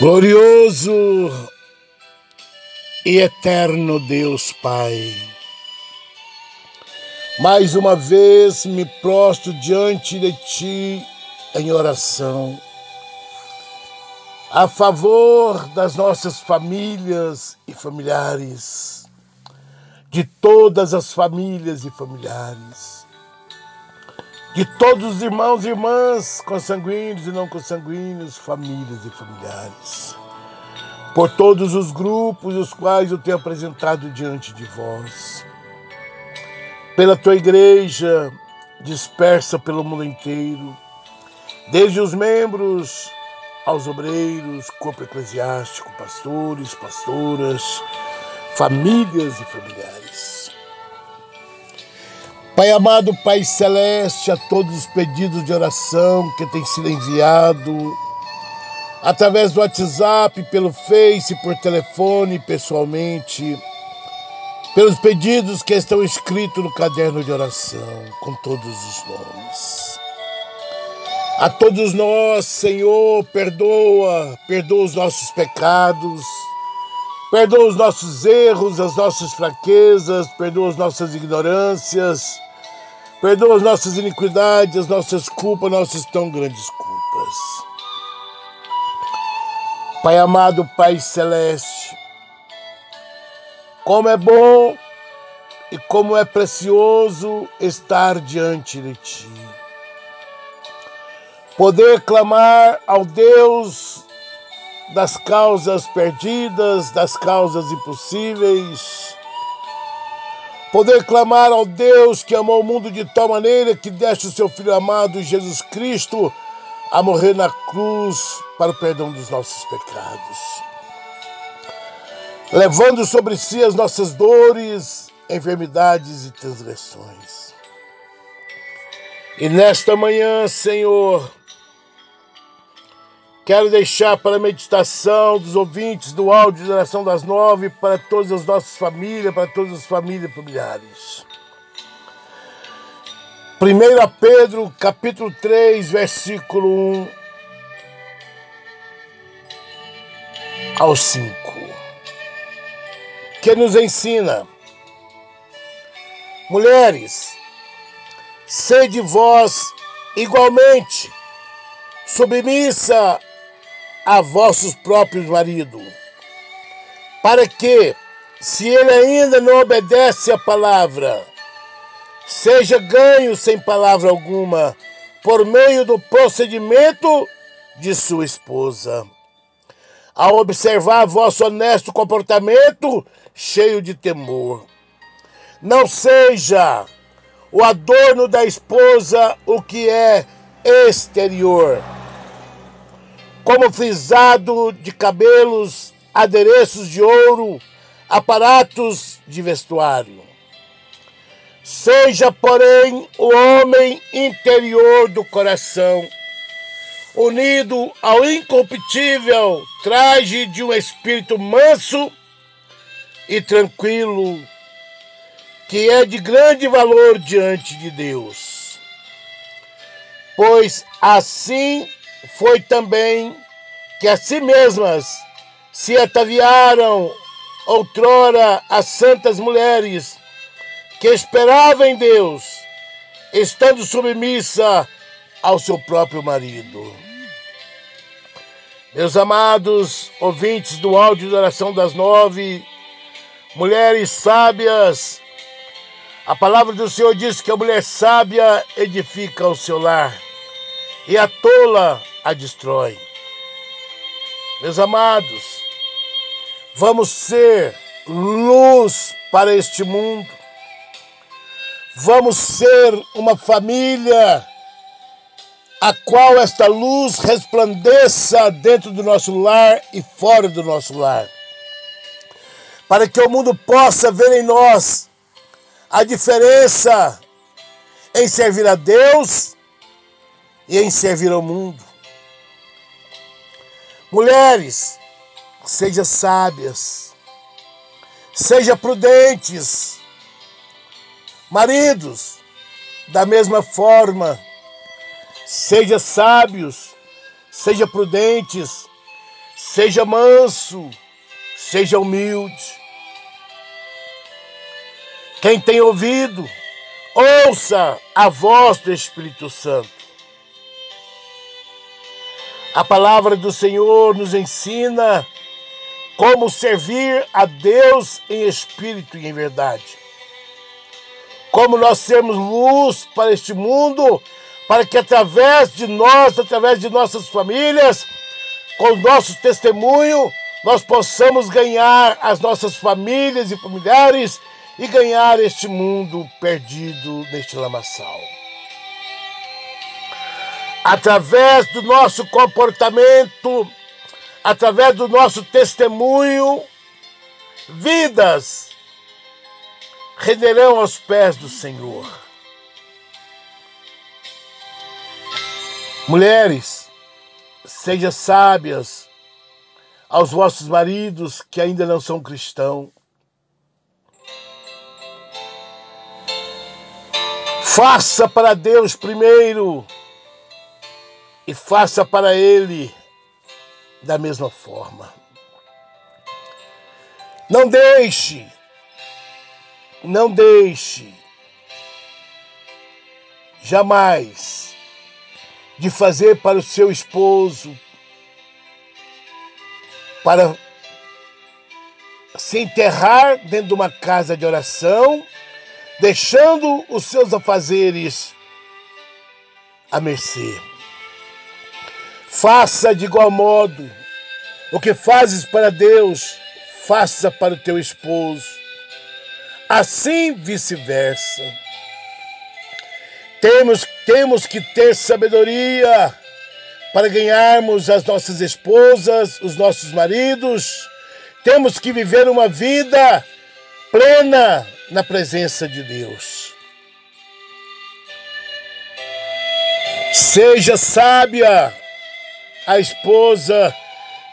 Glorioso e eterno Deus Pai, mais uma vez me prostro diante de Ti em oração, a favor das nossas famílias e familiares, de todas as famílias e familiares, de todos os irmãos e irmãs, consanguíneos e não consanguíneos, famílias e familiares, por todos os grupos os quais eu tenho apresentado diante de vós, pela tua igreja dispersa pelo mundo inteiro, desde os membros aos obreiros, corpo eclesiástico, pastores, pastoras, famílias e familiares. Pai amado, Pai celeste, a todos os pedidos de oração que têm sido enviado através do WhatsApp, pelo Face, por telefone, pessoalmente, pelos pedidos que estão escritos no caderno de oração, com todos os nomes. A todos nós, Senhor, perdoa, perdoa os nossos pecados, perdoa os nossos erros, as nossas fraquezas, perdoa as nossas ignorâncias Perdoa as nossas iniquidades, as nossas culpas, nossas tão grandes culpas. Pai amado, Pai celeste, como é bom e como é precioso estar diante de Ti. Poder clamar ao Deus das causas perdidas, das causas impossíveis, Poder clamar ao Deus que amou o mundo de tal maneira que deste o seu Filho amado Jesus Cristo a morrer na cruz para o perdão dos nossos pecados. Levando sobre si as nossas dores, enfermidades e transgressões. E nesta manhã, Senhor, Quero deixar para a meditação dos ouvintes do áudio de oração das nove para todas as nossas famílias, para todas as famílias familiares. 1 Pedro, capítulo 3, versículo 1 ao 5, que nos ensina: Mulheres, sede vós igualmente submissa a vossos próprios maridos, para que, se ele ainda não obedece à palavra, seja ganho sem palavra alguma, por meio do procedimento de sua esposa. Ao observar vosso honesto comportamento, cheio de temor. Não seja o adorno da esposa o que é exterior como frisado de cabelos, adereços de ouro, aparatos de vestuário. Seja, porém, o homem interior do coração, unido ao incompatível traje de um espírito manso e tranquilo, que é de grande valor diante de Deus. Pois assim foi também que a si mesmas se ataviaram outrora as santas mulheres que esperavam em Deus, estando submissa ao seu próprio marido. Meus amados ouvintes do áudio de oração das nove, mulheres sábias, a palavra do Senhor diz que a mulher sábia edifica o seu lar e a tola a destrói. Meus amados, vamos ser luz para este mundo. Vamos ser uma família a qual esta luz resplandeça dentro do nosso lar e fora do nosso lar. Para que o mundo possa ver em nós a diferença em servir a Deus e em servir ao mundo. Mulheres, sejam sábias, sejam prudentes. Maridos, da mesma forma, sejam sábios, sejam prudentes, seja manso, seja humilde. Quem tem ouvido, ouça a voz do Espírito Santo. A palavra do Senhor nos ensina como servir a Deus em espírito e em verdade. Como nós sermos luz para este mundo, para que através de nós, através de nossas famílias, com o nosso testemunho, nós possamos ganhar as nossas famílias e familiares e ganhar este mundo perdido neste lamaçal. Através do nosso comportamento, através do nosso testemunho, vidas renderão aos pés do Senhor. Mulheres, sejam sábias aos vossos maridos que ainda não são cristãos. Faça para Deus primeiro e faça para Ele da mesma forma. Não deixe, não deixe jamais de fazer para o seu esposo, para se enterrar dentro de uma casa de oração deixando os seus afazeres à mercê. Faça de igual modo o que fazes para Deus, faça para o teu esposo. Assim vice-versa. Temos, temos que ter sabedoria para ganharmos as nossas esposas, os nossos maridos. Temos que viver uma vida plena na presença de Deus. Seja sábia a esposa,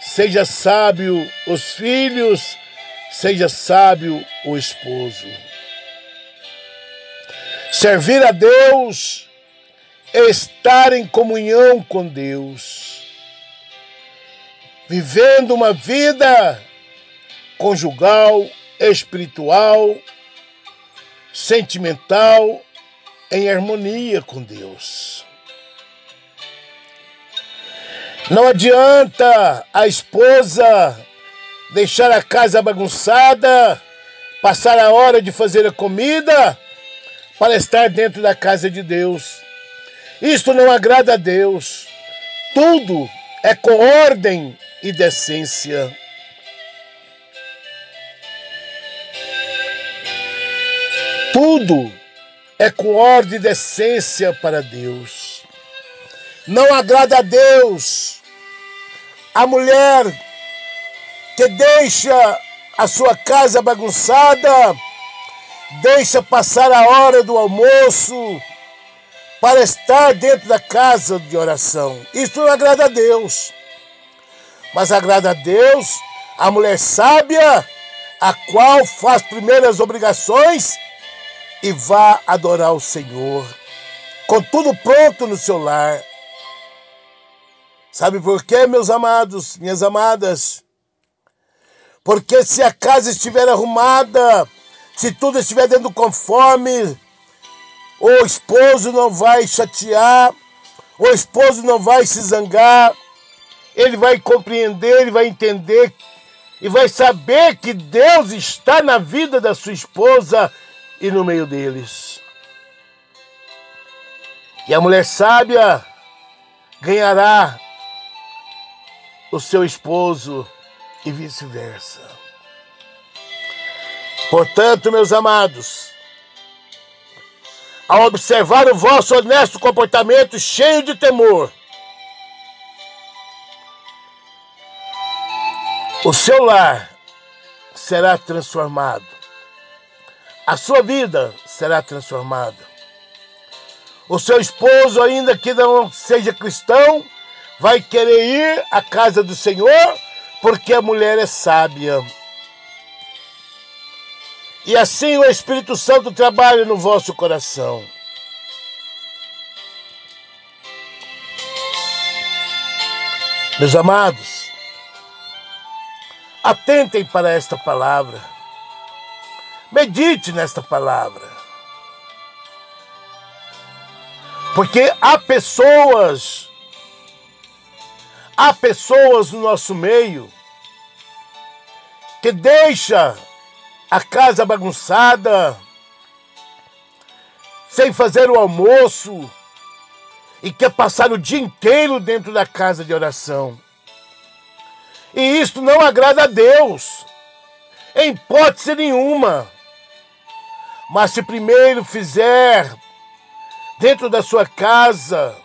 seja sábio os filhos, seja sábio o esposo. Servir a Deus é estar em comunhão com Deus, vivendo uma vida conjugal, espiritual, sentimental, em harmonia com Deus. Não adianta a esposa deixar a casa bagunçada, passar a hora de fazer a comida para estar dentro da casa de Deus. Isto não agrada a Deus. Tudo é com ordem e decência. Tudo é com ordem e decência para Deus. Não agrada a Deus a mulher que deixa a sua casa bagunçada, deixa passar a hora do almoço para estar dentro da casa de oração. Isso não agrada a Deus. Mas agrada a Deus a mulher sábia, a qual faz primeiras obrigações e vá adorar o Senhor, com tudo pronto no seu lar. Sabe por quê, meus amados, minhas amadas? Porque se a casa estiver arrumada, se tudo estiver dentro conforme, o esposo não vai chatear, o esposo não vai se zangar, ele vai compreender, ele vai entender e vai saber que Deus está na vida da sua esposa e no meio deles. E a mulher sábia ganhará o seu esposo e vice-versa. Portanto, meus amados, ao observar o vosso honesto comportamento cheio de temor, o seu lar será transformado a sua vida será transformada. O seu esposo, ainda que não seja cristão, vai querer ir à casa do Senhor porque a mulher é sábia. E assim o Espírito Santo trabalha no vosso coração. Meus amados, Atentem para esta palavra. Medite nesta palavra. Porque há pessoas, há pessoas no nosso meio que deixa a casa bagunçada, sem fazer o almoço e quer passar o dia inteiro dentro da casa de oração. E isto não agrada a Deus, em hipótese nenhuma. Mas se primeiro fizer dentro da sua casa,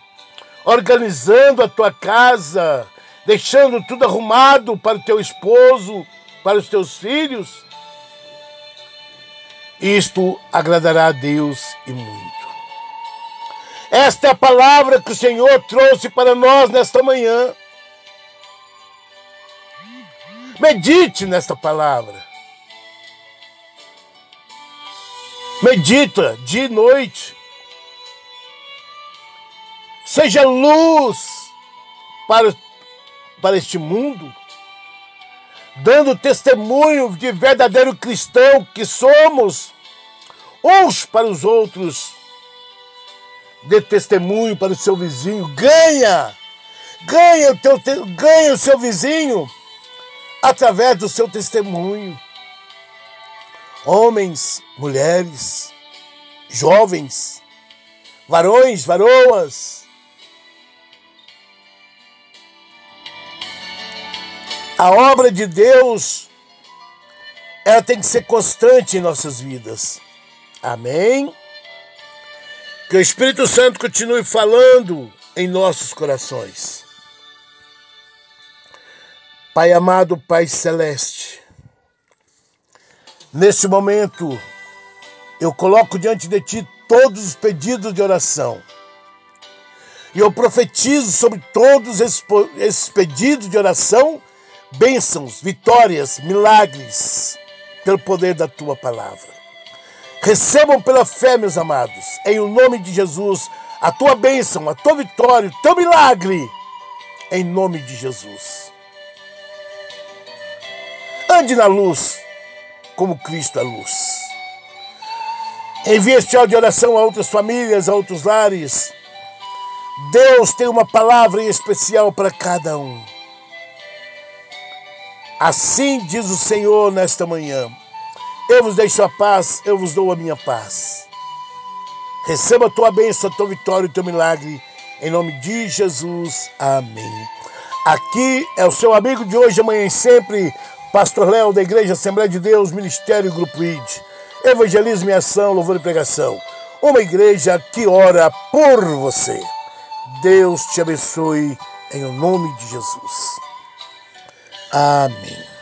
organizando a tua casa, deixando tudo arrumado para o teu esposo, para os teus filhos, isto agradará a Deus e muito. Esta é a palavra que o Senhor trouxe para nós nesta manhã. Medite nesta palavra. Medita dia e noite. Seja luz para, para este mundo, dando testemunho de verdadeiro cristão que somos, uns para os outros. Dê testemunho para o seu vizinho, ganha, ganha o, teu, ganha o seu vizinho através do seu testemunho. Homens, mulheres, jovens, varões, varoas, A obra de Deus, ela tem que ser constante em nossas vidas. Amém? Que o Espírito Santo continue falando em nossos corações. Pai amado, Pai celeste, nesse momento eu coloco diante de Ti todos os pedidos de oração. E eu profetizo sobre todos esses pedidos de oração bênçãos, vitórias, milagres, pelo poder da tua palavra. Recebam pela fé, meus amados, em o nome de Jesus, a tua bênção, a tua vitória, o teu milagre, em nome de Jesus. Ande na luz, como Cristo é luz. Envie este áudio de oração a outras famílias, a outros lares. Deus tem uma palavra em especial para cada um. Assim diz o Senhor nesta manhã: Eu vos deixo a paz, eu vos dou a minha paz. Receba a tua bênção, a tua vitória e o teu milagre, em nome de Jesus. Amém. Aqui é o seu amigo de hoje, amanhã e sempre, Pastor Léo, da Igreja Assembleia de Deus, Ministério Grupo ID. Evangelismo e ação, louvor e pregação. Uma igreja que ora por você. Deus te abençoe em nome de Jesus. Amém.